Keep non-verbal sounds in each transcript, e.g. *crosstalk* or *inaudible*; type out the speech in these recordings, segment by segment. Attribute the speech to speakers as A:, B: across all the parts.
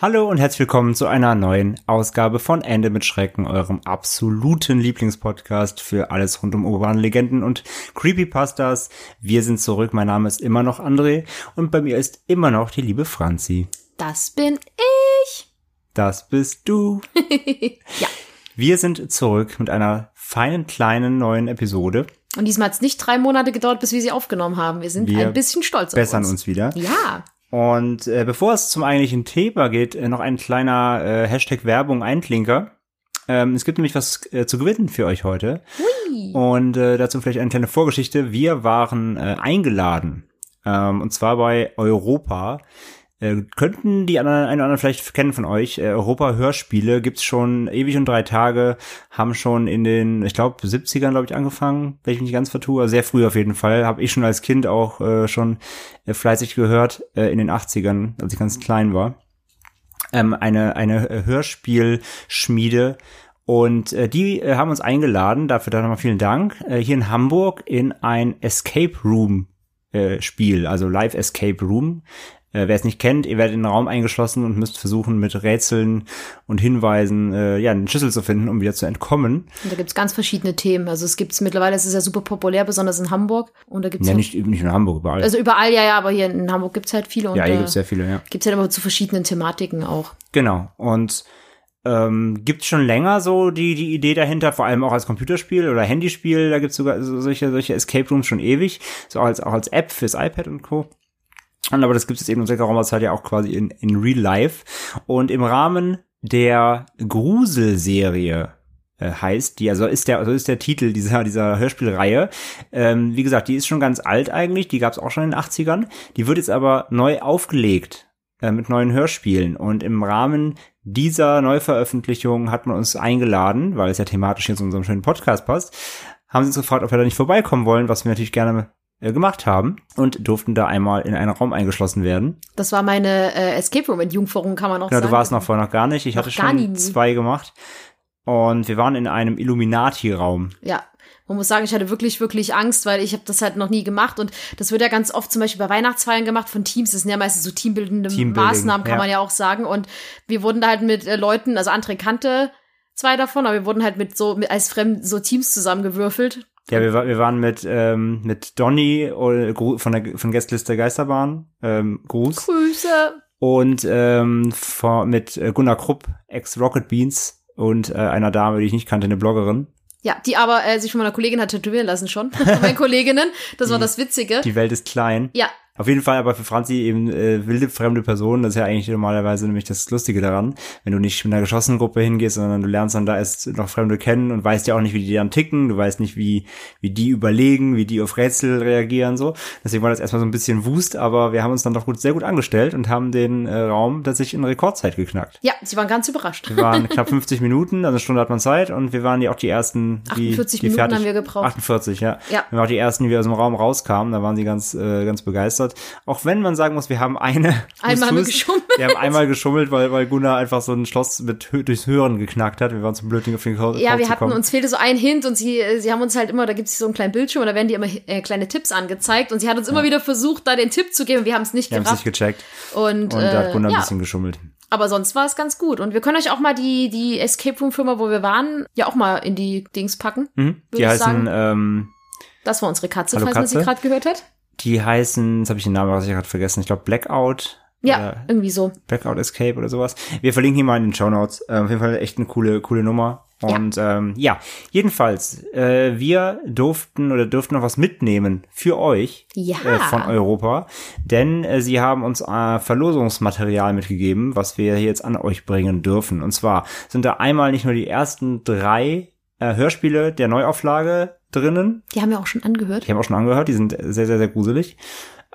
A: Hallo und herzlich willkommen zu einer neuen Ausgabe von Ende mit Schrecken, eurem absoluten Lieblingspodcast für alles rund um urbane Legenden und Creepypastas. Wir sind zurück, mein Name ist immer noch André und bei mir ist immer noch die liebe Franzi.
B: Das bin ich.
A: Das bist du. *laughs*
B: Ja.
A: Wir sind zurück mit einer feinen kleinen neuen Episode.
B: Und diesmal hat es nicht drei Monate gedauert, bis wir sie aufgenommen haben. Wir sind
A: Wir
B: ein bisschen stolz auf
A: Bessern
B: uns.
A: uns wieder.
B: Ja.
A: Und äh, bevor es zum eigentlichen Thema geht, äh, noch ein kleiner äh, Hashtag Werbung Einklinker. Ähm, es gibt nämlich was äh, zu gewinnen für euch heute.
B: Hui.
A: Und äh, dazu vielleicht eine kleine Vorgeschichte. Wir waren äh, eingeladen. Ähm, und zwar bei Europa. Äh, könnten die anderen, einen oder anderen vielleicht kennen von euch. Äh, Europa Hörspiele gibt's schon ewig und drei Tage, haben schon in den, ich glaube, 70ern, glaube ich, angefangen, wenn ich mich nicht ganz vertue. Also sehr früh auf jeden Fall. Habe ich schon als Kind auch äh, schon äh, fleißig gehört, äh, in den 80ern, als ich ganz klein war. Ähm, eine, eine äh, Hörspielschmiede. Und äh, die äh, haben uns eingeladen, dafür dann nochmal vielen Dank, äh, hier in Hamburg in ein Escape Room Spiel, also Live Escape Room. Äh, Wer es nicht kennt, ihr werdet in den Raum eingeschlossen und müsst versuchen, mit Rätseln und Hinweisen äh, ja, einen Schlüssel zu finden, um wieder zu entkommen.
B: Und da gibt's ganz verschiedene Themen. Also es gibt's mittlerweile, es ist ja super populär, besonders in Hamburg. Und da gibt's
A: Ja,
B: halt-
A: nicht, nicht nur in Hamburg, überall.
B: also überall, ja, ja, aber hier in Hamburg gibt's halt viele. Und
A: ja, hier gibt's sehr viele, ja.
B: gibt's halt immer zu verschiedenen Thematiken auch.
A: Genau. Und ähm, gibt schon länger so die, die Idee dahinter, vor allem auch als Computerspiel oder Handyspiel, da gibt's sogar so, solche, solche Escape Rooms schon ewig, so als, auch als App fürs iPad und Co. Und aber das gibt es eben in geraumer Zeit ja auch quasi in, in Real Life. Und im Rahmen der Gruselserie äh, heißt, die, also ist der, also ist der Titel dieser, dieser Hörspielreihe. Ähm, wie gesagt, die ist schon ganz alt eigentlich, die gab es auch schon in den 80ern. Die wird jetzt aber neu aufgelegt äh, mit neuen Hörspielen. Und im Rahmen dieser Neuveröffentlichung hat man uns eingeladen, weil es ja thematisch jetzt in unserem schönen Podcast passt, haben sie uns gefragt, ob wir da nicht vorbeikommen wollen, was wir natürlich gerne gemacht haben und durften da einmal in einen Raum eingeschlossen werden.
B: Das war meine äh, Escape Room Entjungferung, kann man auch
A: Genau,
B: sagen.
A: du warst noch vorher noch gar nicht. Ich
B: Noch
A: hatte schon
B: nie.
A: zwei gemacht. Und wir waren in einem Illuminati-Raum.
B: Ja. Man muss sagen, ich hatte wirklich, wirklich Angst, weil ich habe das halt noch nie gemacht. Und das wird ja ganz oft zum Beispiel bei Weihnachtsfeiern gemacht von Teams. Das sind ja meistens so teambildende Maßnahmen, kann
A: ja.
B: man ja auch sagen. Und wir wurden da halt mit äh, Leuten, also André kannte zwei davon, aber wir wurden halt mit so mit, als Fremd so Teams zusammengewürfelt.
A: Ja, wir, wir waren mit, ähm, mit Donny äh, von der von Gästeliste Geisterbahn, ähm, Gruß.
B: Grüße.
A: Und ähm, vor, mit äh, Gunnar Krupp, ex-Rocket Beans und äh, einer Dame, die ich nicht kannte, eine Bloggerin.
B: Ja, die aber äh, sich von meiner Kollegin hat tätowieren lassen schon. *laughs* Von meinen Kolleginnen. Das war das Witzige.
A: Die Welt ist klein.
B: Ja,
A: Auf jeden Fall aber für Franzi eben äh, wilde fremde Personen, das ist ja eigentlich normalerweise nämlich das Lustige daran, wenn du nicht mit einer geschlossenen Gruppe hingehst, sondern du lernst dann da erst noch Fremde kennen und weißt ja auch nicht, wie die dann ticken, du weißt nicht, wie, wie die überlegen, wie die auf Rätsel reagieren, so. Deswegen war das erstmal so ein bisschen Wust, aber wir haben uns dann doch gut, sehr gut angestellt und haben den äh, Raum tatsächlich in Rekordzeit geknackt.
B: ja, sie waren ganz überrascht.
A: Wir waren *laughs* knapp 50 Minuten, also eine Stunde hat man Zeit und wir waren ja auch die ersten, die,
B: 48
A: die
B: Minuten
A: fertig,
B: haben wir gebraucht.
A: 48, ja.
B: Ja.
A: Wir waren auch die ersten, die aus dem Raum rauskamen, da waren sie ganz, äh, ganz begeistert. Auch wenn man sagen muss, wir haben eine, *laughs*
B: Einmal haben wir geschummelt.
A: Wir haben einmal geschummelt, weil, weil Gunnar einfach so ein Schloss mit durchs Hören geknackt hat. Wir waren zum blöd, auf den Call
B: Ja, wir hatten
A: kommen.
B: uns fehlte so ein Hint und sie, äh, sie haben uns halt immer, da gibt es so einen kleinen Bildschirm und da werden die immer äh, kleine Tipps angezeigt und sie hat uns immer wieder versucht, da den Tipp zu geben. Wir haben es nicht
A: wir haben es nicht
B: gerafft.
A: gecheckt.
B: Und,
A: Und da hat
B: äh,
A: Gunnar ein
B: ja,
A: bisschen geschummelt.
B: aber sonst war es ganz gut. Und wir können euch auch mal die, die Escape Room Firma, wo wir waren, ja auch mal in die Dings packen.
A: Mhm. Die heißen,
B: sagen.
A: ähm,
B: Das war unsere Katze,
A: Hallo,
B: falls man sie
A: Katze.
B: gerade gehört hat.
A: Die heißen, jetzt habe ich den Namen, was ich gerade vergessen. Ich glaube Blackout.
B: Ja, irgendwie so.
A: Blackout Escape oder sowas. Wir verlinken hier mal in den Show Notes. Ähm, auf jeden Fall echt eine coole, coole Nummer. Und ja, ähm, ja jedenfalls, äh, wir durften oder dürften noch was mitnehmen für euch
B: Ja.
A: äh, von Europa. Denn äh, sie haben uns äh, Verlosungsmaterial mitgegeben, was wir jetzt an euch bringen dürfen. Und zwar sind da einmal nicht nur die ersten drei äh, Hörspiele der Neuauflage drinnen.
B: Die haben wir auch schon angehört.
A: Die haben wir auch schon angehört, die sind sehr, sehr, sehr gruselig.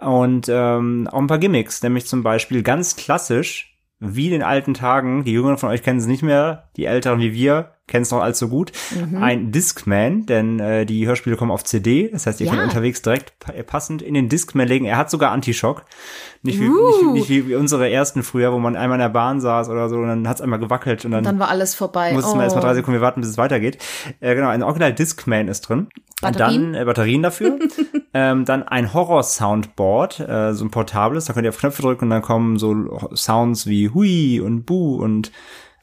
A: Und ähm, auch ein paar Gimmicks, nämlich zum Beispiel ganz klassisch, wie in den alten Tagen, die Jüngeren von euch kennen es nicht mehr, die Älteren wie wir kennen es noch allzu gut,
B: Mhm.
A: ein Discman, denn äh, die Hörspiele kommen auf CD, das heißt, ihr
B: Ja.
A: könnt unterwegs direkt pa- passend in den Discman legen. Er hat sogar Antischock, nicht wie,
B: Uh.
A: nicht, nicht wie, unsere ersten früher, wo man einmal in der Bahn saß oder so und dann hat es einmal gewackelt und dann,
B: Dann war alles vorbei.
A: mussten wir
B: Oh.
A: erstmal drei Sekunden warten, bis es weitergeht. Äh, genau, ein Original Discman ist drin.
B: Batterien?
A: Und dann äh, Batterien dafür. *laughs* ähm, dann ein Horror-Soundboard, äh, so ein portables, da könnt ihr auf Knöpfe drücken und dann kommen so Sounds wie Hui und Bu und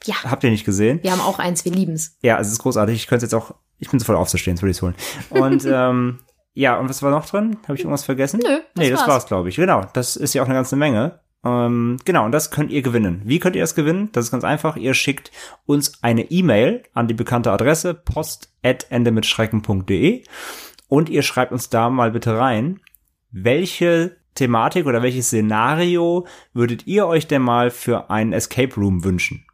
B: Ja.
A: habt ihr nicht gesehen?
B: Wir haben auch eins, wir lieben's.
A: Ja, es ist großartig. Ich könnte jetzt auch, ich bin so voll aufzustehen, jetzt würde ich es holen. Und *laughs* ähm, ja, und was war noch drin? Habe ich irgendwas vergessen?
B: Nö, das
A: nee, das
B: war's.
A: war's, glaube ich. Genau, das ist ja auch eine ganze Menge. Ähm, genau, und das könnt ihr gewinnen. Wie könnt ihr das gewinnen? Das ist ganz einfach. Ihr schickt uns eine E-Mail an die bekannte Adresse post@endemitschrecken.de und ihr schreibt uns da mal bitte rein, welche Thematik oder welches Szenario würdet ihr euch denn mal für einen Escape Room wünschen?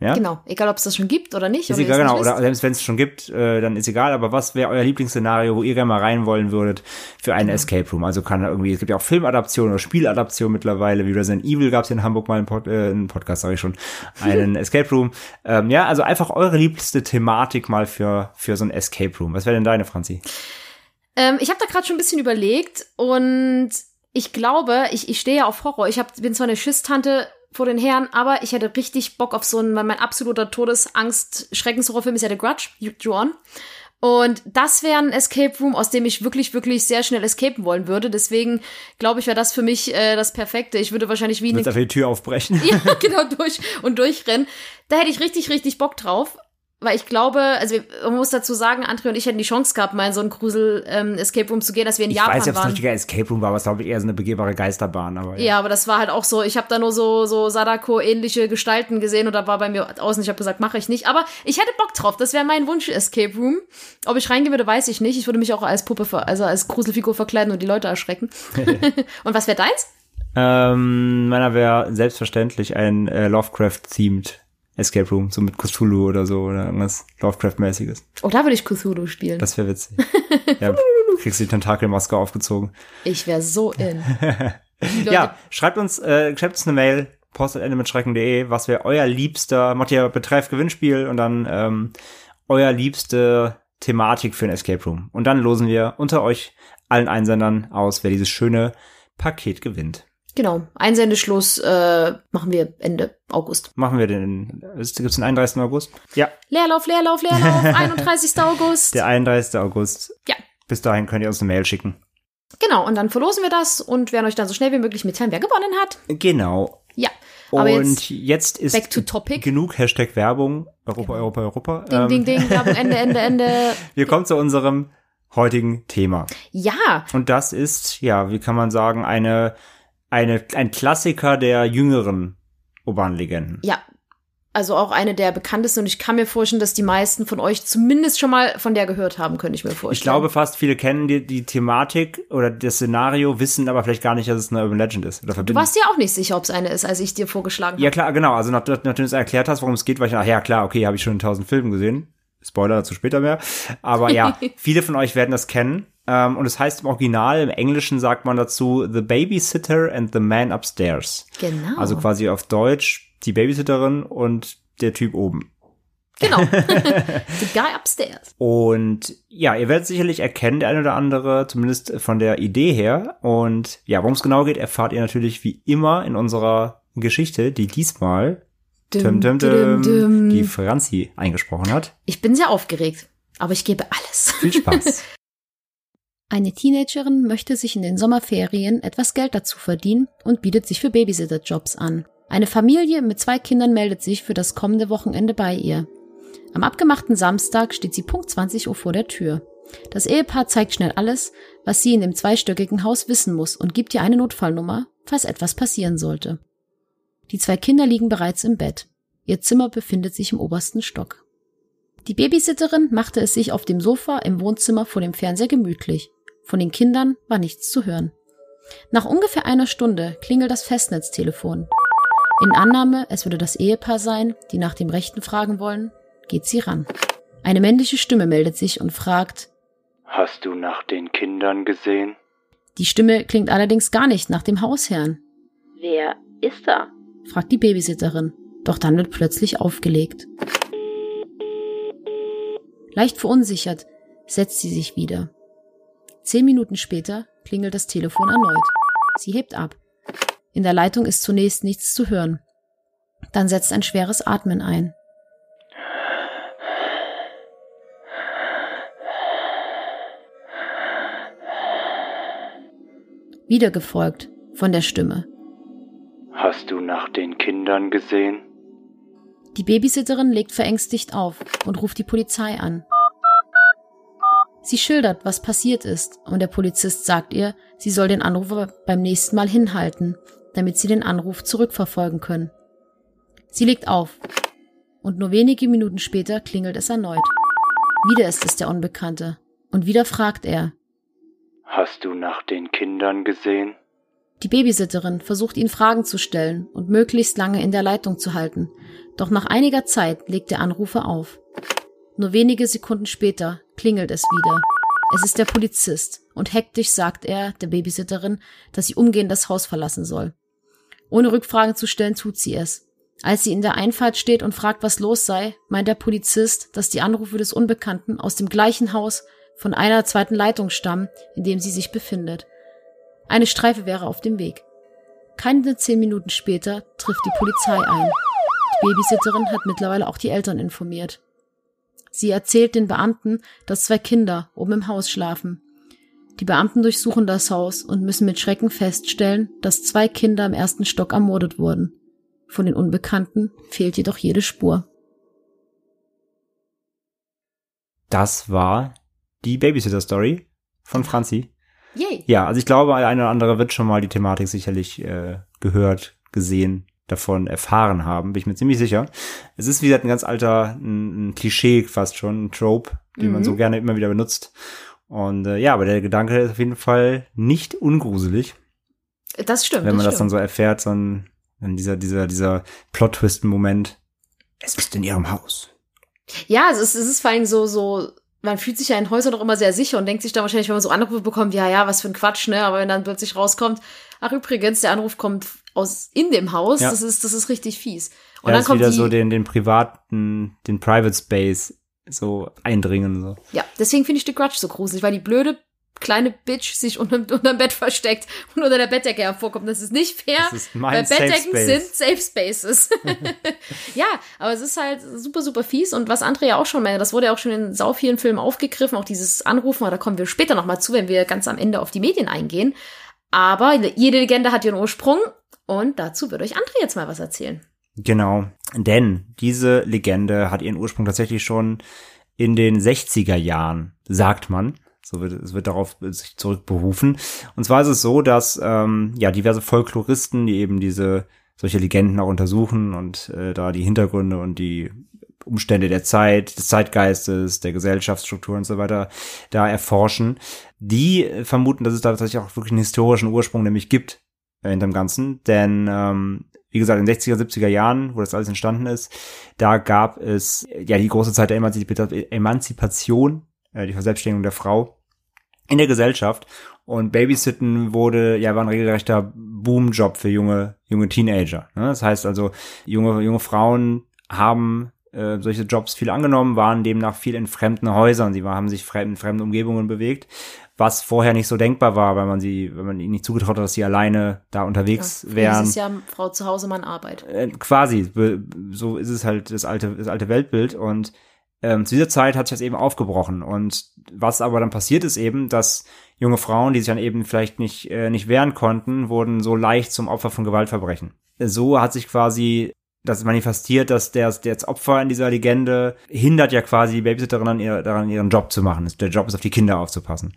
A: Ja?
B: Genau, egal ob es das schon gibt oder nicht.
A: Ist
B: oder
A: egal, genau. Oder selbst wenn es schon gibt, äh, dann ist egal. Aber was wäre euer Lieblingsszenario, wo ihr gerne mal rein wollen würdet für
B: Genau.
A: einen Escape Room? Also kann irgendwie, es gibt ja auch Filmadaptionen oder Spieladaptionen mittlerweile. Wie Resident Evil gab es in Hamburg mal einen, Pod, äh, einen Podcast, sage ich schon, *laughs* einen Escape Room. Ähm, ja, also einfach eure liebste Thematik mal für für so ein Escape Room. Was wäre denn deine, Franzi?
B: Ähm, ich habe da gerade schon ein bisschen überlegt und ich glaube, ich, ich stehe ja auf Horror. Ich hab, bin zwar eine Schisstante vor den Herren, aber ich hätte richtig Bock auf so einen, mein, mein absoluter Todesangst-Schreckenshorrorfilm ist ja The Grudge, Ju-On. Und das wäre ein Escape Room, aus dem ich wirklich, wirklich sehr schnell escapen wollen würde. Deswegen glaube ich, wäre das für mich äh, das Perfekte. Ich würde wahrscheinlich wie eine
A: einfach die Tür aufbrechen? *laughs*
B: ja, genau, durch und durchrennen. Da hätte ich richtig, richtig Bock drauf. Weil ich glaube, also man muss dazu sagen, André und ich hätten die Chance gehabt, mal in so einen Grusel-Escape Room zu gehen, dass wir in
A: Ich
B: Japan
A: weiß nicht, ob es ein
B: waren.
A: richtiger Escape Room war, aber es glaube ich eher so eine begehbare Geisterbahn. Aber ja.
B: Ja, aber das war halt auch so, ich habe da nur so, so Sadako-ähnliche Gestalten gesehen und da war bei mir außen, ich habe gesagt, mache ich nicht. Aber ich hätte Bock drauf, das wäre mein Wunsch-Escape Room. Ob ich reingehen würde, weiß ich nicht. Ich würde mich auch als Puppe, ver also als Gruselfigur verkleiden und die Leute erschrecken. *laughs* *laughs* und was wäre deins?
A: Ähm, meiner wäre selbstverständlich ein äh, Lovecraft-themed Escape Room, so mit Cthulhu oder so oder irgendwas Lovecraft-mäßiges.
B: Oh, da würde ich Cthulhu spielen.
A: Das wäre witzig. *laughs* ja, kriegst du die Tentakelmaske aufgezogen.
B: ich wäre so in. *laughs*
A: Ja, schreibt uns, äh, schreibt uns eine Mail, postet mit schrecken.de, was wäre euer liebster, macht ihr Betreff Gewinnspiel und dann ähm, euer liebste Thematik für ein Escape Room. Und dann losen wir unter euch allen Einsendern aus, wer dieses schöne Paket gewinnt.
B: Genau, Einsendeschluss äh, machen wir Ende August.
A: Machen wir den, gibt es den 31. August? Ja,
B: Leerlauf, Leerlauf, Leerlauf, *laughs* 31. August.
A: der 31. August.
B: Ja.
A: Bis dahin könnt ihr uns eine Mail schicken.
B: Genau, und dann verlosen wir das und werden euch dann so schnell wie möglich mitteilen, wer gewonnen hat.
A: Genau.
B: Ja, aber
A: Und
B: jetzt
A: jetzt, ist
B: back to topic.
A: genug Hashtag Werbung. Europa, Europa, Europa.
B: Ding,
A: Ähm,
B: ding, ding, Werbung, Ende, Ende, Ende. *laughs*
A: Wir kommen zu unserem heutigen Thema.
B: Ja,
A: Und das ist, ja, wie kann man sagen, eine, eine, ein Klassiker der jüngeren urbanen Legenden.
B: ja. Also auch eine der bekanntesten und ich kann mir vorstellen, dass die meisten von euch zumindest schon mal von der gehört haben, könnte ich mir vorstellen.
A: Ich glaube fast viele kennen die, die Thematik oder das Szenario, wissen aber vielleicht gar nicht, dass es eine Urban Legend ist.
B: Du warst ja auch nicht sicher, ob es eine ist, als ich dir vorgeschlagen habe.
A: Ja klar, genau. Also nach- nachdem du es erklärt hast, worum es geht, war ich, ach ja klar, okay, habe ich schon in tausend Filmen gesehen. Spoiler dazu später mehr. Aber ja, *laughs* viele von euch werden das kennen. Ähm, und es heißt im Original, im Englischen sagt man dazu The Babysitter and the Man Upstairs.
B: Genau.
A: Also quasi auf Deutsch die Babysitterin und der Typ oben.
B: genau. *laughs* The guy upstairs.
A: Und ja, ihr werdet sicherlich erkennen, der eine oder andere, zumindest von der Idee her. Und ja, worum es genau geht, erfahrt ihr natürlich wie immer in unserer Geschichte, die diesmal
B: dum,
A: tum,
B: dum.
A: die Franzi eingesprochen hat.
B: Ich bin sehr aufgeregt, aber ich gebe alles.
A: Viel Spaß. *laughs*
C: Eine Teenagerin möchte sich in den Sommerferien etwas Geld dazu verdienen und bietet sich für Babysitterjobs an. Eine Familie mit zwei Kindern meldet sich für das kommende Wochenende bei ihr. Am abgemachten Samstag steht sie Punkt 20 Uhr vor der Tür. Das Ehepaar zeigt schnell alles, was sie in dem zweistöckigen Haus wissen muss und gibt ihr eine Notfallnummer, falls etwas passieren sollte. Die zwei Kinder liegen bereits im Bett. Ihr Zimmer befindet sich im obersten Stock. Die Babysitterin machte es sich auf dem Sofa im Wohnzimmer vor dem Fernseher gemütlich. Von den Kindern war nichts zu hören. Nach ungefähr einer Stunde klingelt das Festnetztelefon. In Annahme, es würde das Ehepaar sein, die nach dem Rechten fragen wollen, geht sie ran.
B: Eine männliche Stimme meldet sich und fragt,
A: Hast du nach den Kindern gesehen?
B: die Stimme klingt allerdings gar nicht nach dem Hausherrn.
D: Wer ist da?
B: fragt die Babysitterin. Doch dann wird plötzlich aufgelegt. Leicht verunsichert setzt sie sich wieder. Zehn Minuten später klingelt das Telefon erneut. Sie hebt ab. In der Leitung ist zunächst nichts zu hören. Dann setzt ein schweres Atmen ein. Wieder gefolgt von der Stimme.
A: Hast du nach den Kindern gesehen?
B: Die Babysitterin legt verängstigt auf und ruft die Polizei an. Sie schildert, was passiert ist, und der Polizist sagt ihr, sie soll den Anrufer beim nächsten Mal hinhalten, damit sie den Anruf zurückverfolgen können. Sie legt auf, und nur wenige Minuten später klingelt es erneut. Wieder ist es der Unbekannte, und wieder fragt er.
A: Hast du nach den Kindern gesehen?
B: Die Babysitterin versucht ihn Fragen zu stellen und möglichst lange in der Leitung zu halten, doch nach einiger Zeit legt der Anrufer auf. Nur wenige Sekunden später klingelt es wieder. Es ist der Polizist und hektisch sagt er der Babysitterin, dass sie umgehend das Haus verlassen soll. Ohne Rückfragen zu stellen, tut sie es. Als sie in der Einfahrt steht und fragt, was los sei, meint der Polizist, dass die Anrufe des Unbekannten aus dem gleichen Haus von einer zweiten Leitung stammen, in dem sie sich befindet. Eine Streife wäre auf dem Weg. Keine zehn Minuten später trifft die Polizei ein. Die Babysitterin hat mittlerweile auch die Eltern informiert. Sie erzählt den Beamten, dass zwei Kinder oben im Haus schlafen. Die Beamten durchsuchen das Haus und müssen mit Schrecken feststellen, dass zwei Kinder im ersten Stock ermordet wurden. Von den Unbekannten fehlt jedoch jede Spur.
A: Das war die Babysitter-Story von Franzi.
E: Yay.
A: Ja, also ich glaube, der eine oder andere wird schon mal die Thematik sicherlich äh, gehört, gesehen, davon erfahren haben, bin ich mir ziemlich sicher. Es ist, wie gesagt, ein ganz alter, ein, ein Klischee fast schon, ein Trope, den man so gerne immer wieder benutzt. Und äh, ja, aber der Gedanke ist auf jeden Fall nicht ungruselig,
E: Das stimmt.
A: wenn man das,
E: das
A: dann so erfährt, sondern dann dieser, dieser, dieser Plot-Twist-Moment. Es ist in ihrem Haus.
E: Ja, es ist, es ist vor allem so, so, man fühlt sich ja in Häusern doch immer sehr sicher und denkt sich dann wahrscheinlich, wenn man so Anrufe bekommt, ja, ja, was für ein Quatsch, ne? Aber wenn dann plötzlich rauskommt, ach übrigens, der Anruf kommt aus in dem Haus,
A: Ja.
E: das ist, das ist richtig fies. Und
A: ja,
E: dann kommt
A: wieder
E: die,
A: so den, den privaten, den Private Space so eindringen. So.
E: ja, deswegen finde ich The Grudge so gruselig, weil die blöde kleine Bitch sich unter, unterm Bett versteckt und unter der Bettdecke hervorkommt. Das ist nicht fair,
A: Das ist
E: weil Bettdecken sind Safe Spaces. *laughs* *laughs* ja, aber es ist halt super, super fies und was André ja auch schon meinte, das wurde ja auch schon in sau vielen Filmen aufgegriffen, auch dieses Anrufen, aber da kommen wir später nochmal zu, wenn wir ganz am Ende auf die Medien eingehen. Aber jede Legende hat ihren Ursprung und dazu wird euch André jetzt mal was erzählen.
A: Genau, denn diese Legende hat ihren Ursprung tatsächlich schon in den 60er Jahren, sagt man. So wird, es wird darauf sich zurückberufen. Und zwar ist es so, dass ähm, ja diverse Folkloristen, die eben diese solche Legenden auch untersuchen und äh, da die Hintergründe und die Umstände der Zeit, des Zeitgeistes, der Gesellschaftsstruktur und so weiter da erforschen, die vermuten, dass es da tatsächlich auch wirklich einen historischen Ursprung nämlich gibt hinterm Ganzen. Denn ähm, wie gesagt, in den 60er, 70er Jahren, wo das alles entstanden ist, da gab es ja die große Zeit der Emanzip- Emanzipation, äh, die Verselbstständigung der Frau in der Gesellschaft. Und Babysitten wurde, ja, war ein regelrechter Boomjob für junge, junge Teenager. Ne? Das heißt also, junge, junge Frauen haben äh, solche Jobs viel angenommen, waren demnach viel in fremden Häusern. Sie haben sich in fremden Umgebungen bewegt, was vorher nicht so denkbar war, weil man sie, wenn man ihnen nicht zugetraut hat, dass sie alleine da unterwegs wären.
E: Dieses Jahr Frau zu Hause, Mann Arbeit.
A: Äh, quasi, so ist es halt das alte, das alte Weltbild und ähm, zu dieser Zeit hat sich das eben aufgebrochen und was aber dann passiert ist eben, dass junge Frauen, die sich dann eben vielleicht nicht, äh, nicht wehren konnten, wurden so leicht zum Opfer von Gewaltverbrechen. So hat sich quasi das manifestiert, dass der, der das Opfer in dieser Legende hindert ja quasi die Babysitterin an ihr, daran, ihren Job zu machen. Der Job ist, auf die Kinder aufzupassen.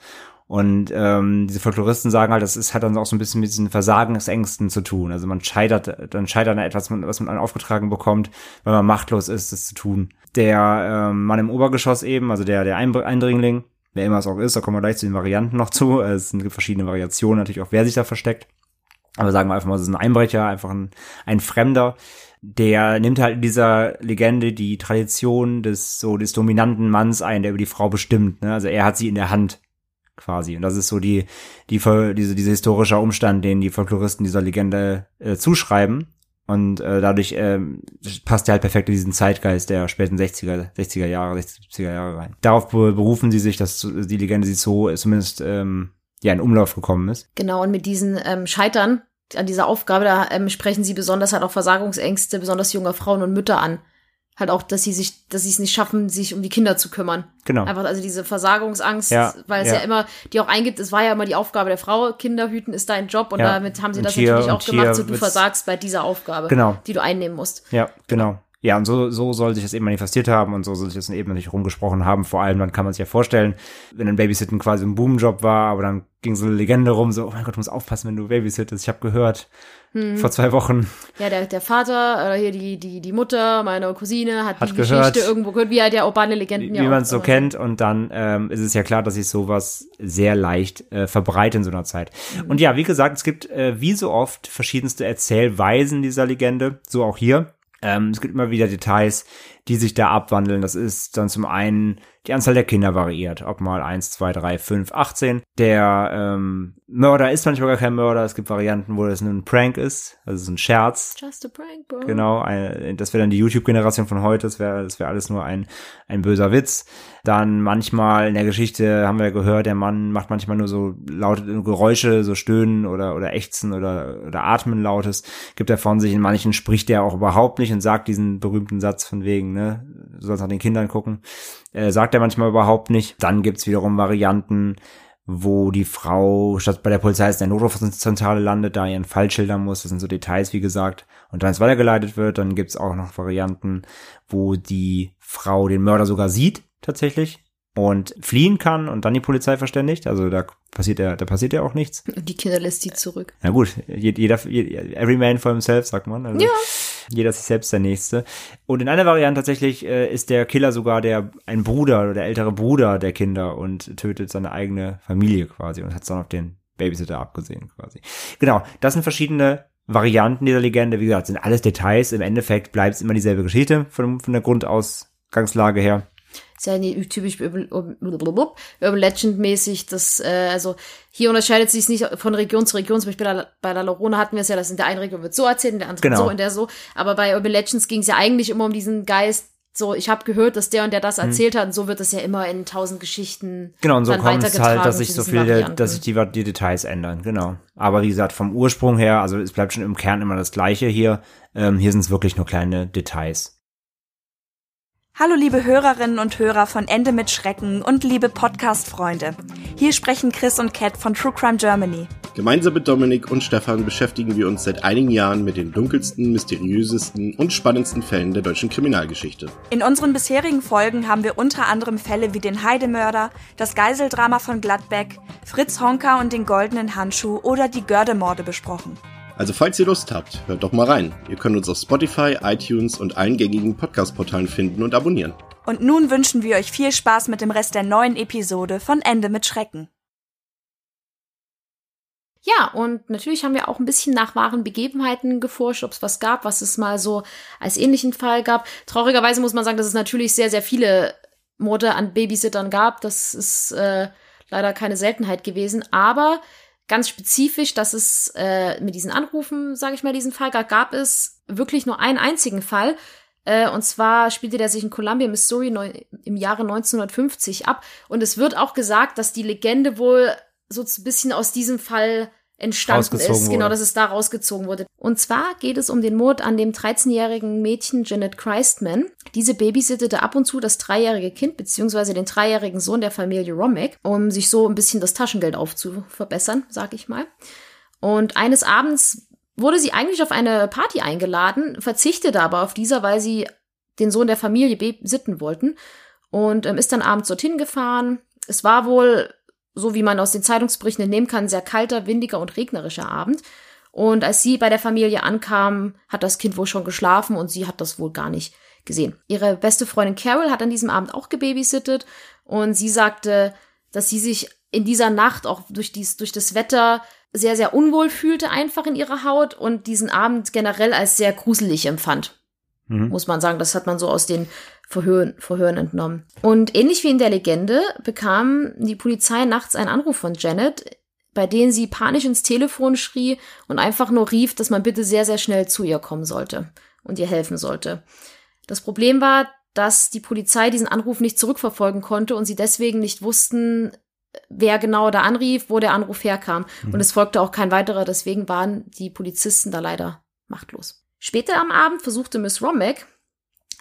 A: Und ähm, diese Folkloristen sagen halt, das ist, hat dann auch so ein bisschen mit diesen Versagensängsten zu tun. Also man scheitert, dann scheitert an etwas, was man aufgetragen bekommt, weil man machtlos ist, das zu tun. Der ähm, Mann im Obergeschoss eben, also der, der Eindringling, wer immer es auch ist, da kommen wir gleich zu den Varianten noch zu. Es gibt verschiedene Variationen natürlich auch, wer sich da versteckt. aber sagen wir einfach mal, es ist ein Einbrecher, einfach ein, ein Fremder, der nimmt halt in dieser Legende die Tradition des so des dominanten Manns ein, der über die Frau bestimmt. Ne? Also er hat sie in der Hand quasi. Und das ist so die, die diese, diese historische Umstand, den die Folkloristen dieser Legende äh, zuschreiben. Und äh, dadurch äh, passt er halt perfekt in diesen Zeitgeist der späten 60er, 60er Jahre, 60er Jahre rein. Darauf berufen sie sich, dass die Legende sie so zumindest ähm, ja in Umlauf gekommen ist.
B: Genau, und mit diesen ähm, Scheitern an dieser Aufgabe, da ähm, sprechen sie besonders halt auch Versagungsängste besonders junger Frauen und Mütter an. Halt auch, dass sie sich, dass sie es nicht schaffen, sich um die Kinder zu kümmern.
A: Genau.
B: Einfach also diese Versagungsangst,
A: Ja,
B: weil es ja.
A: ja.
B: immer, die auch eingibt, es war ja immer die Aufgabe der Frau, Kinder hüten ist dein Job und
A: Ja.
B: damit haben sie
A: Und
B: das
A: hier-
B: natürlich auch gemacht, so du versagst bei dieser Aufgabe,
A: Genau.
B: die du einnehmen musst.
A: Ja, genau. Ja, und so, so soll sich das eben manifestiert haben und so soll sich das eben natürlich rumgesprochen haben. Vor allem, dann kann man sich ja vorstellen, wenn ein Babysitten quasi ein Boomjob war, aber dann ging so eine Legende rum, so, oh mein Gott, du musst aufpassen, wenn du babysittest. Ich habe gehört,
B: Hm.
A: vor zwei Wochen,
B: Ja, der, der Vater oder hier die, die, die Mutter, meine Cousine, hat,
A: Hat
B: die
A: gehört,
B: Geschichte irgendwo gehört, wie halt ja urbane Legenden
A: wie
B: ja
A: man
B: auch
A: es so
B: immer
A: kennt. Und dann ähm, ist es ja klar, dass sich sowas sehr leicht äh, verbreitet in so einer Zeit. Und ja, wie gesagt, es gibt äh, wie so oft verschiedenste Erzählweisen dieser Legende, so auch hier. Ähm, es gibt immer wieder Details, die sich da abwandeln. Das ist dann zum einen die Anzahl der Kinder variiert, ob mal 1, 2, 3, 5, 18. Der ähm, Mörder ist manchmal gar kein Mörder. Es gibt Varianten, wo das nur ein Prank ist, also so ein Scherz.
B: Just a prank, bro.
A: Genau, ein, das wäre dann die YouTube-Generation von heute, das wäre das wäre alles nur ein, ein böser Witz. Dann manchmal in der Geschichte haben wir gehört, der Mann macht manchmal nur so laute Geräusche, so Stöhnen oder, oder Ächzen oder, oder Atmen lautes, gibt er von sich. In manchen spricht er auch überhaupt nicht und sagt diesen berühmten Satz von wegen, ne, du sollst nach den Kindern gucken. Äh, sagt er manchmal überhaupt nicht. Dann gibt's wiederum Varianten, wo die Frau statt bei der Polizei ist in der Notrufzentrale landet, da ihren Fall schildern muss. Das sind so Details, wie gesagt. Und dann es weitergeleitet wird, dann gibt's auch noch Varianten, wo die Frau den Mörder sogar sieht, tatsächlich, und fliehen kann und dann die Polizei verständigt. Also da passiert ja, da passiert ja auch nichts.
B: Und die Kinder lässt sie zurück.
A: Na gut, je- jeder, je- every man for himself, sagt man. Also Jeder sich selbst der Nächste. Und in einer Variante tatsächlich äh, ist der Killer sogar der ein Bruder oder der ältere Bruder der Kinder und tötet seine eigene Familie quasi und hat dann auf den Babysitter abgesehen quasi. Genau, das sind verschiedene Varianten dieser Legende. Wie gesagt, sind alles Details. Im Endeffekt bleibt es immer dieselbe Geschichte von, von der Grundausgangslage her.
B: Ist ja typisch Urban, Urban Legend mäßig, das, äh, also hier unterscheidet sich es nicht von Region zu Region. Zum Beispiel bei La- Llorona hatten wir es ja, dass in der einen Region wird so erzählt, in der anderen
A: Genau.
B: so, in der so. Aber bei Urban Legends ging es ja eigentlich immer um diesen Geist, so, ich habe gehört, dass der und der das erzählt hat, und so wird es ja immer in tausend Geschichten.
A: Mhm. Genau, und so kommt es halt, dass sich so viele,
B: Varianten.
A: dass sich die, die Details ändern, genau. Aber wie gesagt, vom Ursprung her, also es bleibt schon im Kern immer das Gleiche hier. Ähm, hier sind es wirklich nur kleine Details.
F: Hallo liebe Hörerinnen und Hörer von Ende mit Schrecken und liebe Podcast-Freunde. Hier sprechen Chris und Kat von True Crime Germany.
G: Gemeinsam mit Dominik und Stefan beschäftigen wir uns seit einigen Jahren mit den dunkelsten, mysteriösesten und spannendsten Fällen der deutschen Kriminalgeschichte.
F: In unseren bisherigen Folgen haben wir unter anderem Fälle wie den Heidemörder, das Geiseldrama von Gladbeck, Fritz Honka und den goldenen Handschuh oder die Gördemorde besprochen.
G: Also falls ihr Lust habt, hört doch mal rein. Ihr könnt uns auf Spotify, iTunes und allen gängigen Podcast-Portalen finden und abonnieren.
F: Und nun wünschen wir euch viel Spaß mit dem Rest der neuen Episode von Ende mit Schrecken.
B: Ja, und natürlich haben wir auch ein bisschen nach wahren Begebenheiten geforscht, ob es was gab, was es mal so als ähnlichen Fall gab. Traurigerweise muss man sagen, dass es natürlich sehr, sehr viele Morde an Babysittern gab. Das ist äh, leider keine Seltenheit gewesen. Aber ganz spezifisch, dass es äh, mit diesen Anrufen, sage ich mal, diesen Fall gab, gab es wirklich nur einen einzigen Fall. Äh, und zwar spielte der sich in Columbia, Missouri neu, im Jahre 1950 ab. Und es wird auch gesagt, dass die Legende wohl so ein bisschen aus diesem Fall entstanden ist.
A: wurde.
B: Genau, dass es da rausgezogen wurde. Und zwar geht es um den Mord an dem 13-jährigen Mädchen Janet Christman. Diese babysittete ab und zu das dreijährige Kind beziehungsweise den dreijährigen Sohn der Familie Romek, um sich so ein bisschen das Taschengeld aufzuverbessern, sag ich mal. Und eines Abends wurde sie eigentlich auf eine Party eingeladen, verzichtete aber auf dieser, weil sie den Sohn der Familie besitten wollten und ähm, ist dann abends dorthin gefahren. Es war wohl, so wie man aus den Zeitungsberichten entnehmen kann, sehr kalter, windiger und regnerischer Abend. Und als sie bei der Familie ankam, hat das Kind wohl schon geschlafen und sie hat das wohl gar nicht gesehen. Ihre beste Freundin Carol hat an diesem Abend auch gebabysittet und sie sagte, dass sie sich in dieser Nacht auch durch dies, durch das Wetter sehr, sehr unwohl fühlte einfach in ihrer Haut und diesen Abend generell als sehr gruselig empfand.
A: Mhm.
B: Muss man sagen, das hat man so aus den Verhören, Verhören entnommen. Und ähnlich wie in der Legende bekam die Polizei nachts einen Anruf von Janet, bei dem sie panisch ins Telefon schrie und einfach nur rief, dass man bitte sehr, sehr schnell zu ihr kommen sollte und ihr helfen sollte. Das Problem war, dass die Polizei diesen Anruf nicht zurückverfolgen konnte und sie deswegen nicht wussten, wer genau da anrief, wo der Anruf herkam. Und es folgte auch kein weiterer, deswegen waren die Polizisten da leider machtlos. Später am Abend versuchte Miss Romack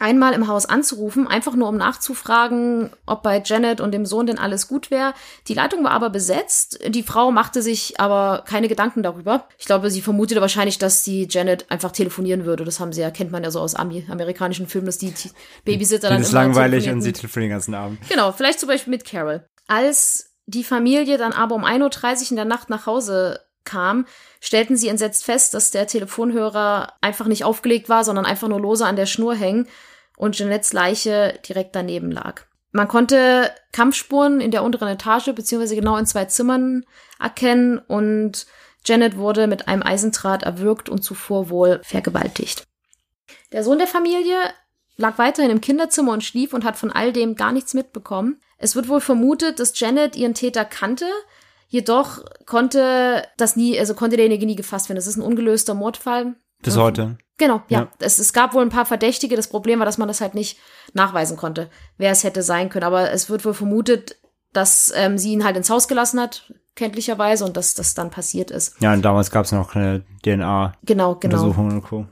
B: einmal im Haus anzurufen, einfach nur um nachzufragen, ob bei Janet und dem Sohn denn alles gut wäre. Die Leitung war aber besetzt. Die Frau machte sich aber keine Gedanken darüber. Ich glaube, sie vermutete wahrscheinlich, dass die Janet einfach telefonieren würde. Das haben sie ja, kennt man ja so aus Ami amerikanischen Filmen, dass die die Babysitter dann
A: Das ist langweilig und sie telefonieren den ganzen Abend.
B: Genau, vielleicht zum Beispiel mit Carol. Als die Familie dann aber um 1.30 Uhr in der Nacht nach Hause kam, stellten sie entsetzt fest, dass der Telefonhörer einfach nicht aufgelegt war, sondern einfach nur lose an der Schnur hängen und Jeanettes Leiche direkt daneben lag. Man konnte Kampfspuren in der unteren Etage beziehungsweise genau in zwei Zimmern erkennen und Janet wurde mit einem Eisendraht erwürgt und zuvor wohl vergewaltigt. Der Sohn der Familie lag weiterhin im Kinderzimmer und schlief und hat von all dem gar nichts mitbekommen. Es wird wohl vermutet, dass Janet ihren Täter kannte, jedoch konnte das nie, also konnte derjenige nie gefasst werden. Das ist ein ungelöster Mordfall.
A: Bis
B: Ja.
A: heute.
B: Genau, ja.
A: Ja.
B: Es, es gab wohl ein paar Verdächtige. Das Problem war, dass man das halt nicht nachweisen konnte, wer es hätte sein können. Aber es wird wohl vermutet, dass ähm, sie ihn halt ins Haus gelassen hat, kenntlicherweise, und dass das dann passiert ist.
A: Ja, und damals gab es noch keine DNA-Untersuchungen
B: Genau, genau.
A: und Co.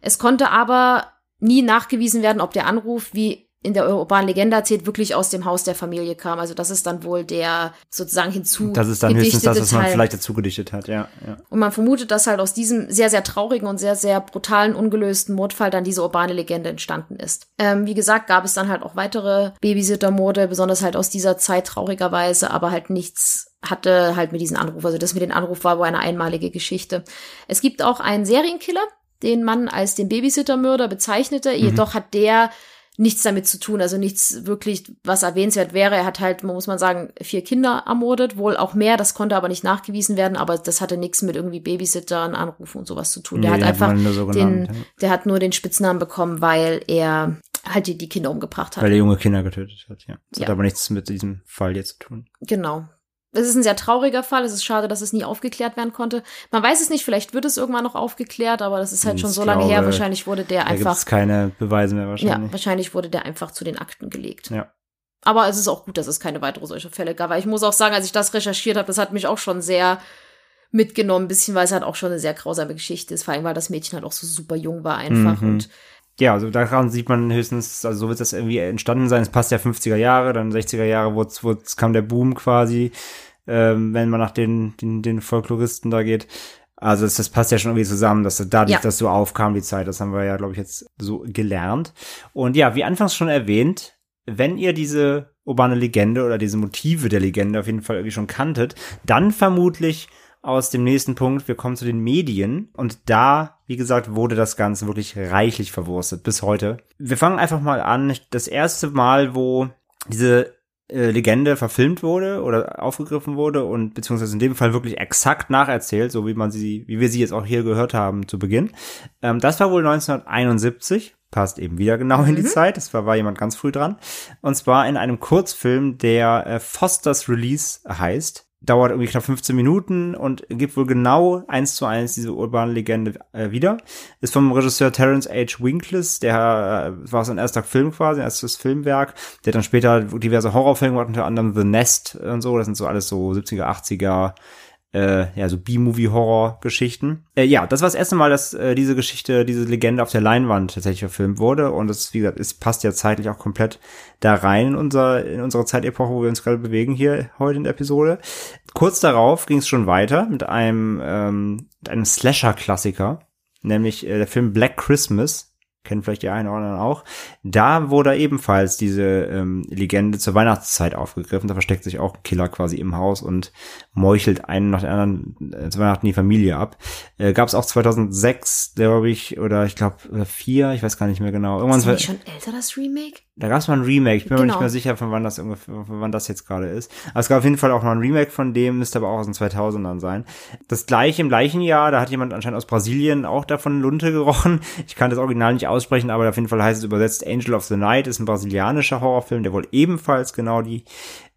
B: Es konnte aber nie nachgewiesen werden, ob der Anruf, wie in der urbanen Legende erzählt, wirklich aus dem Haus der Familie kam. Also das ist dann wohl der sozusagen hinzu
A: Das ist dann höchstens das, was man
B: Teil.
A: vielleicht dazu gedichtet hat, ja. ja.
B: Und man vermutet, dass halt aus diesem sehr, sehr traurigen und sehr, sehr brutalen, ungelösten Mordfall dann diese urbane Legende entstanden ist. Ähm, wie gesagt, gab es dann halt auch weitere Babysittermorde, besonders halt aus dieser Zeit traurigerweise, aber halt nichts hatte halt mit diesem Anruf. Also das mit dem Anruf war wohl eine einmalige Geschichte. Es gibt auch einen Serienkiller, den man als den Babysittermörder bezeichnete. Jedoch hat der nichts damit zu tun, also nichts wirklich, was erwähnenswert wäre. Er hat halt, muss man sagen, vier Kinder ermordet, wohl auch mehr, das konnte aber nicht nachgewiesen werden, aber das hatte nichts mit irgendwie Babysittern, Anrufen und sowas zu tun. Der
A: Nee,
B: hat einfach
A: so
B: den,
A: ja.
B: der hat nur den Spitznamen bekommen, weil er halt die, die Kinder umgebracht hat.
A: Weil er junge Kinder getötet hat, ja. Das
B: Ja.
A: hat aber nichts mit diesem Fall jetzt zu tun.
B: Genau. Es ist ein sehr trauriger Fall. Es ist schade, dass es nie aufgeklärt werden konnte. Man weiß es nicht, vielleicht wird es irgendwann noch aufgeklärt, aber das ist halt
A: Ich
B: schon so lange her. Wahrscheinlich wurde der
A: Da
B: einfach
A: es keine Beweise mehr
B: Ja,
A: wahrscheinlich.
B: wahrscheinlich wurde der einfach zu den Akten gelegt.
A: Ja.
B: Aber es ist auch gut, dass es keine weitere solche Fälle gab. Weil ich muss auch sagen, als ich das recherchiert habe, das hat mich auch schon sehr mitgenommen, ein bisschen, weil es halt auch schon eine sehr grausame Geschichte ist. Vor allem, weil das Mädchen halt auch so super jung war einfach.
A: Mhm.
B: Und
A: Ja, also daran sieht man höchstens, also so wird das irgendwie entstanden sein. Es passt ja 50er Jahre, dann 60er Jahre wurd's, wurd's, kam der Boom quasi, ähm, wenn man nach den, den, den Folkloristen da geht. Also das, das passt ja schon irgendwie zusammen, dass dadurch,
B: Ja.
A: dass so aufkam die Zeit, das haben wir ja, glaube ich, jetzt so gelernt. Und ja, wie anfangs schon erwähnt, wenn ihr diese urbane Legende oder diese Motive der Legende auf jeden Fall irgendwie schon kanntet, dann vermutlich aus dem nächsten Punkt, wir kommen zu den Medien und da, wie gesagt, wurde das Ganze wirklich reichlich verwurstet bis heute. Wir fangen einfach mal an, das erste Mal, wo diese äh, Legende verfilmt wurde oder aufgegriffen wurde und beziehungsweise in dem Fall wirklich exakt nacherzählt, so wie man sie, wie wir sie jetzt auch hier gehört haben zu Beginn. Ähm, das war wohl 1971, passt eben wieder genau in die Zeit, das war, war jemand ganz früh dran. Und zwar in einem Kurzfilm, der äh, Fosters Release heißt. Dauert irgendwie knapp 15 Minuten und gibt wohl genau eins zu eins diese urbane Legende äh, wieder. Ist vom Regisseur Terence H. Winkless, der äh, war sein erster Film quasi, erstes Filmwerk. Der hat dann später diverse Horrorfilme gemacht, unter anderem The Nest und so. Das sind so alles so 70er, 80er äh, ja, so B-Movie-Horror-Geschichten. Äh, ja, das war das erste Mal, dass äh, diese Geschichte, diese Legende auf der Leinwand tatsächlich verfilmt wurde. Und das, wie gesagt, es passt ja zeitlich auch komplett da rein in, unser, in unsere Zeitepoche, wo wir uns gerade bewegen hier heute in der Episode. Kurz darauf ging es schon weiter mit einem, ähm, mit einem Slasher-Klassiker, nämlich äh, der Film Black Christmas. Kennen vielleicht die einen oder anderen auch. Da wurde ebenfalls diese ähm, Legende zur Weihnachtszeit aufgegriffen. Da versteckt sich auch ein Killer quasi im Haus und meuchelt einen nach dem anderen äh, zu Weihnachten die Familie ab. Äh, Gab es auch 2006, glaube ich, oder ich glaube vier, ich weiß gar nicht mehr genau. Irgendwann
B: ist das schon älter, das Remake?
A: Da gab es mal ein Remake, ich bin mir
B: Genau.
A: nicht mehr sicher, von wann das ungefähr, von wann das jetzt gerade ist. Aber es gab auf jeden Fall auch noch ein Remake von dem, müsste aber auch aus den 2000ern sein. Das gleiche im gleichen Jahr, da hat jemand anscheinend aus Brasilien auch davon Lunte gerochen. Ich kann das Original nicht aussprechen, aber auf jeden Fall heißt es übersetzt Angel of the Night, ist ein brasilianischer Horrorfilm, der wohl ebenfalls genau die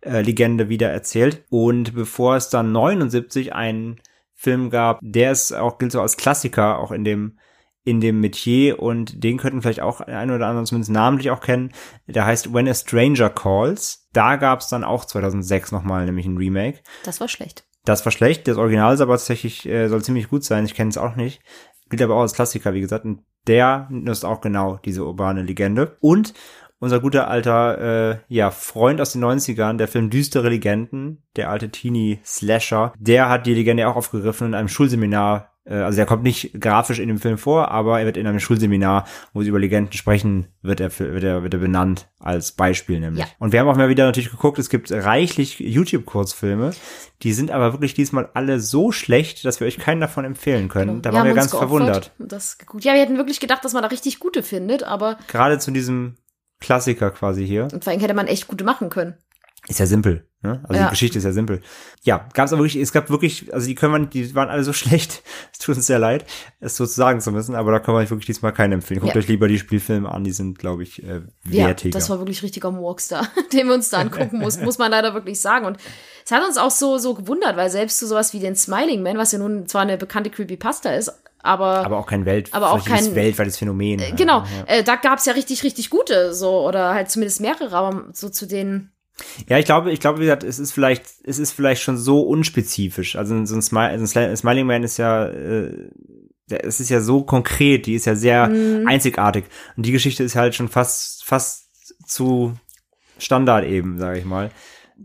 A: äh, Legende wieder erzählt. Und bevor es dann 79 einen Film gab, der ist auch, gilt so als Klassiker, auch in dem in dem Metier und den könnten vielleicht auch ein oder andere zumindest namentlich auch kennen. Der heißt When a Stranger Calls. Da gab es dann auch 2006 nochmal nämlich ein Remake.
B: Das war schlecht.
A: Das war schlecht, das Original ist aber tatsächlich, äh, soll ziemlich gut sein, ich kenne es auch nicht. Gilt aber auch als Klassiker, wie gesagt, und der nutzt auch genau diese urbane Legende. Und unser guter alter, äh, ja, Freund aus den 90ern, der Film Düstere Legenden, der alte Teenie-Slasher, der hat die Legende auch aufgegriffen in einem Schulseminar also der kommt nicht grafisch in dem Film vor, aber er wird in einem Schulseminar, wo sie über Legenden sprechen, wird er, für- wird er, wird er benannt als Beispiel nämlich.
B: Ja.
A: Und wir haben auch mal wieder natürlich geguckt, es gibt reichlich YouTube-Kurzfilme, die sind aber wirklich diesmal alle so schlecht, dass wir euch keinen davon empfehlen können. Da waren
B: haben
A: wir ganz
B: geopfert
A: verwundert.
B: und Das geguckt. Ja, wir hätten wirklich gedacht, dass man da richtig gute findet, aber
A: Gerade zu diesem Klassiker quasi hier.
B: und vor allem hätte man echt gute machen können.
A: Ist ja simpel, ne? Also
B: Ja.
A: die Geschichte ist ja simpel. Ja, gab es aber wirklich, es gab wirklich, also die können wir, die waren alle so *laughs* schlecht. Es tut uns sehr leid, es so sagen zu müssen, aber da können wir wirklich diesmal keinen empfehlen. Guckt
B: Ja.
A: euch lieber die Spielfilme an, die sind, glaube ich, äh,
B: Ja,
A: wertiger.
B: das war wirklich richtiger da, *laughs* den wir uns da angucken muss, muss man leider wirklich sagen. Und es hat uns auch so, so gewundert, weil selbst so sowas wie den Smiling Man, was ja nun zwar eine bekannte Creepypasta ist, aber,
A: aber auch kein Welt,
B: Aber auch kein-
A: weltweites Phänomen.
B: äh, genau,
A: Ja.
B: äh, da gab's ja richtig, richtig gute, so, oder halt zumindest mehrere, aber so zu den,
A: Ja, ich glaube, ich glaube, wie gesagt, es ist vielleicht, es ist vielleicht schon so unspezifisch. Also so ein, Smile, also ein Smiling Man ist ja, äh, es ist ja so konkret, die ist ja sehr
B: Mhm.
A: einzigartig. Und die Geschichte ist halt schon fast, fast zu Standard eben, sage ich mal.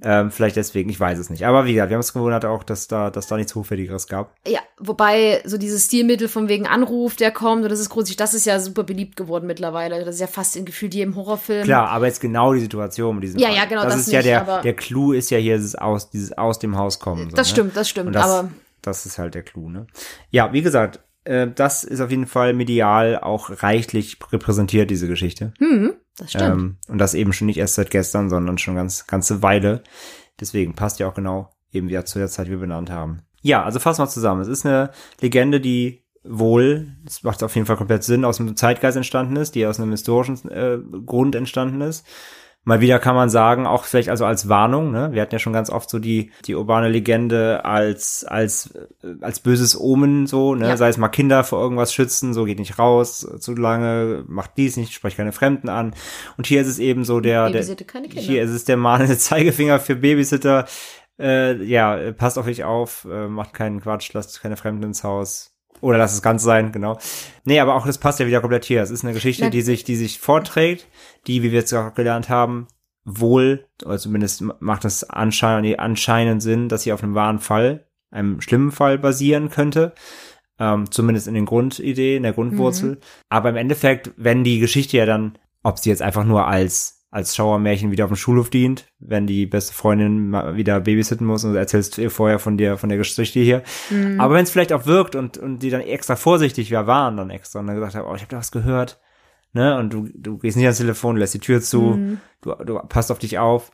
A: Ähm, vielleicht deswegen, ich weiß es nicht. Aber wie gesagt, wir haben uns gewundert auch, dass da, dass da nichts Hochwertigeres gab.
B: ja, wobei so dieses Stilmittel von wegen Anruf, der kommt, und das ist grundsätzlich, das ist ja super beliebt geworden mittlerweile. Das ist ja fast in gefühlt jedem Horrorfilm.
A: Klar, aber jetzt genau die Situation mit diesem
B: Ja, ja, genau,
A: Das,
B: das
A: ist ja
B: nicht,
A: der,
B: aber-
A: der Clou ist ja hier dieses aus, dieses aus dem Haus kommen. So,
B: Das
A: ne?
B: stimmt, das stimmt,
A: das,
B: aber
A: das ist halt der Clou, ne? Ja, wie gesagt, äh, das ist auf jeden Fall medial auch reichlich repräsentiert, diese Geschichte.
B: hm, das stimmt.
A: Ähm, und das eben schon nicht erst seit gestern, sondern schon ganz ganze Weile. Deswegen passt ja auch genau eben wieder zu der Zeit, die wir benannt haben. Ja, also fassen wir zusammen. Es ist eine Legende, die wohl, das macht auf jeden Fall komplett Sinn, aus dem Zeitgeist entstanden ist, die aus einem historischen äh, Grund entstanden ist. Mal wieder kann man sagen, auch vielleicht also als Warnung, ne? Wir hatten ja schon ganz oft so die, die urbane Legende als, als, äh, als böses Omen, so, ne?
B: Ja.
A: Sei es mal Kinder vor irgendwas schützen, so geht nicht raus, zu lange, macht dies nicht, sprecht keine Fremden an. Und hier ist es eben so der, der hier ist es der mahnende *laughs* Zeigefinger für Babysitter. Äh, ja, passt auf euch auf, äh, macht keinen Quatsch, lasst keine Fremden ins Haus. Oder lasst es ganz sein, genau. Nee, aber auch das passt ja wieder komplett hier. Es ist eine Geschichte,
B: Na-
A: die sich, die sich vorträgt, die, wie wir jetzt auch gelernt haben, wohl, oder zumindest macht es anscheinend, anscheinend Sinn, dass sie auf einem wahren Fall, einem schlimmen Fall basieren könnte. Ähm, zumindest in den Grundideen, in der Grundwurzel. Aber im Endeffekt, wenn die Geschichte ja dann, ob sie jetzt einfach nur als als Schauermärchen wieder auf dem Schulhof dient, wenn die beste Freundin mal wieder babysitten muss und erzählst ihr vorher von der von der Geschichte hier. Aber wenn es vielleicht auch wirkt und und die dann extra vorsichtig wir waren dann extra und dann gesagt haben, oh, ich habe da was gehört, ne? Und du du gehst nicht ans Telefon, lässt die Tür zu, du du passt auf dich auf.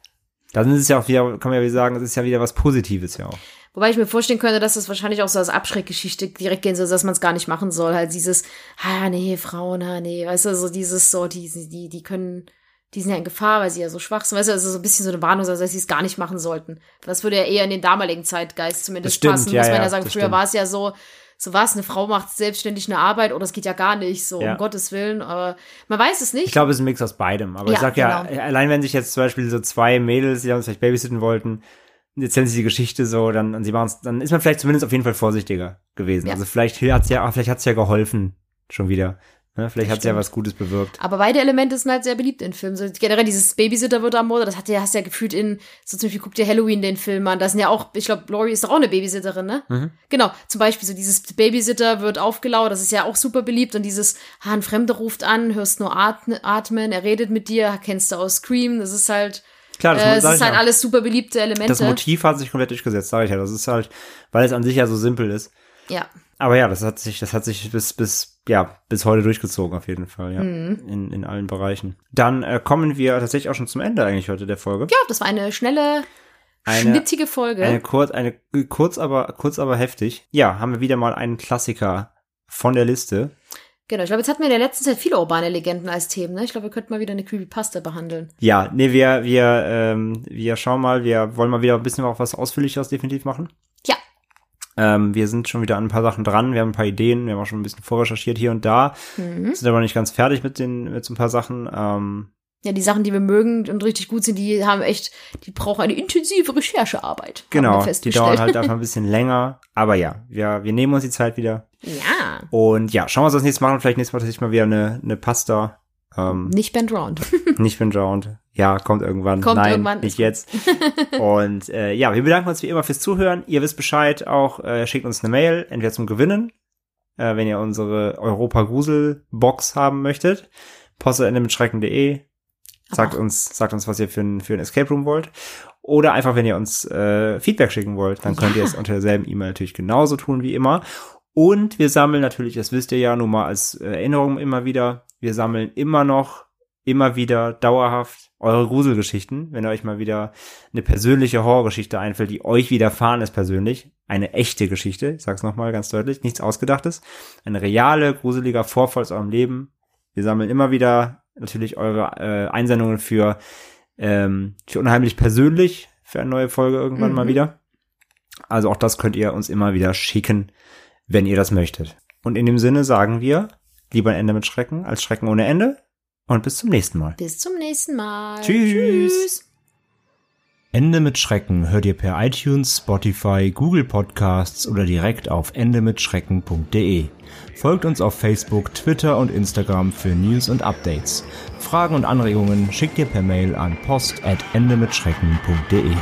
A: Dann ist es ja auch wieder, kann man ja wieder sagen, es ist ja wieder was Positives ja auch.
B: Wobei ich mir vorstellen könnte, dass das wahrscheinlich auch so als Abschreckgeschichte direkt gehen soll, dass man es gar nicht machen soll. Halt dieses, ah nee, Frauen, ah nee, weißt du, so dieses, so, die, die, die können, die sind ja in Gefahr, weil sie ja so schwach sind. Weißt du, also so ein bisschen so eine Warnung, also dass sie es gar nicht machen sollten. Das würde ja eher in den damaligen Zeitgeist zumindest
A: Das stimmt,
B: passen.
A: ja,
B: muss man
A: ja,
B: ja sagen, früher
A: stimmt.
B: war es ja so, so was, eine Frau macht selbstständig eine Arbeit oder es geht ja gar nicht, so
A: Ja.
B: um Gottes Willen. Aber man weiß es nicht.
A: Ich glaube, es ist ein Mix aus beidem. Aber ich
B: Ja,
A: sag ja,
B: genau.
A: allein wenn sich jetzt zum Beispiel so zwei Mädels, die uns vielleicht babysitten wollten, erzählen sie die Geschichte so, dann, und sie machen's, dann ist man vielleicht zumindest auf jeden Fall vorsichtiger gewesen.
B: Ja.
A: Also vielleicht hat's ja, vielleicht hat's ja geholfen, schon wieder. Ne? Vielleicht hat's ja
B: stimmt.
A: was Gutes bewirkt.
B: Aber beide Elemente sind halt sehr beliebt in Filmen. So generell dieses Babysitter wird ermordet, das hat ja, hast du ja gefühlt in, so zum Beispiel guck dir Halloween den Film an. Da sind ja auch, ich glaube, Laurie ist doch auch eine Babysitterin, ne?
A: Mhm.
B: Genau, zum Beispiel so dieses Babysitter wird aufgelauert, das ist ja auch super beliebt. Und dieses, ah, ein Fremder ruft an, hörst nur atmen, er redet mit dir, kennst du aus Scream, das ist halt,
A: Klar, das,
B: äh, es
A: sag
B: ist halt
A: ja.
B: alles super beliebte Elemente.
A: das Motiv hat sich komplett durchgesetzt, sage ich ja. Das ist halt, weil es an sich ja so simpel ist.
B: Ja.
A: Aber ja, das hat sich, das hat sich bis, bis, ja, bis heute durchgezogen auf jeden Fall, ja.
B: Mhm.
A: In, in allen Bereichen. Dann äh, kommen wir tatsächlich auch schon zum Ende eigentlich heute der Folge.
B: Ja, das war eine schnelle,
A: Eine-
B: schnittige Folge.
A: Eine kurz, eine kurz, aber kurz, aber heftig. Ja, haben wir wieder mal einen Klassiker von der Liste.
B: genau, ich glaube, jetzt hatten wir in der letzten Zeit viele urbane Legenden als Themen. Ne? Ich glaube, wir könnten mal wieder eine Creepypasta behandeln.
A: Ja, nee, wir, wir, ähm, wir schauen mal, wir wollen mal wieder ein bisschen auch was Ausführlicheres definitiv machen. Ähm, wir sind schon wieder an ein paar Sachen dran, wir haben ein paar Ideen, wir haben auch schon ein bisschen vorrecherchiert hier und da,
B: Mhm.
A: sind aber nicht ganz fertig mit den, mit so ein paar Sachen. Ähm,
B: Ja, die Sachen, die wir mögen und richtig gut sind, die haben echt, die brauchen eine intensive Recherchearbeit.
A: genau, die dauern halt einfach *laughs* ein bisschen länger, aber ja, wir, wir nehmen uns die Zeit wieder.
B: Ja,
A: Und ja, schauen wir, wir das nächste Mal machen. Vielleicht nächstes Mal tatsächlich mal wieder eine, eine Pasta. Ähm,
B: nicht Band Round.
A: nicht Ben Round. Ja, kommt irgendwann.
B: Kommt
A: Nein,
B: irgendwann,
A: nicht jetzt. Und äh, ja, wir bedanken uns wie immer fürs Zuhören. Ihr wisst Bescheid auch. Äh, schickt uns eine Mail, entweder zum Gewinnen, äh, wenn ihr unsere Europa-Grusel-Box haben möchtet. Postende mit schrecken.de. Sagt uns, sagt uns, was ihr für ein, für ein Escape Room wollt. Oder einfach, wenn ihr uns äh, Feedback schicken wollt, dann könnt ihr
B: Ja.
A: es unter derselben E-Mail natürlich genauso tun wie immer. Und wir sammeln natürlich, das wisst ihr ja nun mal als äh, Erinnerung immer wieder, wir sammeln immer noch, immer wieder dauerhaft eure Gruselgeschichten. Wenn euch mal wieder eine persönliche Horrorgeschichte einfällt, die euch widerfahren ist persönlich, eine echte Geschichte, ich sag's nochmal ganz deutlich, nichts Ausgedachtes, eine reale, gruseliger Vorfall aus eurem Leben. Wir sammeln immer wieder natürlich eure äh, Einsendungen für, ähm, für unheimlich persönlich, für eine neue Folge irgendwann
B: Mhm.
A: mal wieder. Also auch das könnt ihr uns immer wieder schicken, wenn ihr das möchtet. Und in dem Sinne sagen wir, lieber ein Ende mit Schrecken als Schrecken ohne Ende. Und bis zum nächsten Mal.
B: Bis zum nächsten Mal.
A: Tschüss.
B: Tschüss.
A: Ende mit Schrecken hört ihr per iTunes, Spotify, Google Podcasts oder direkt auf endemitschrecken.de. Folgt uns auf Facebook, Twitter und Instagram für News und Updates. Fragen und Anregungen schickt ihr per Mail an post at endemitschrecken.de.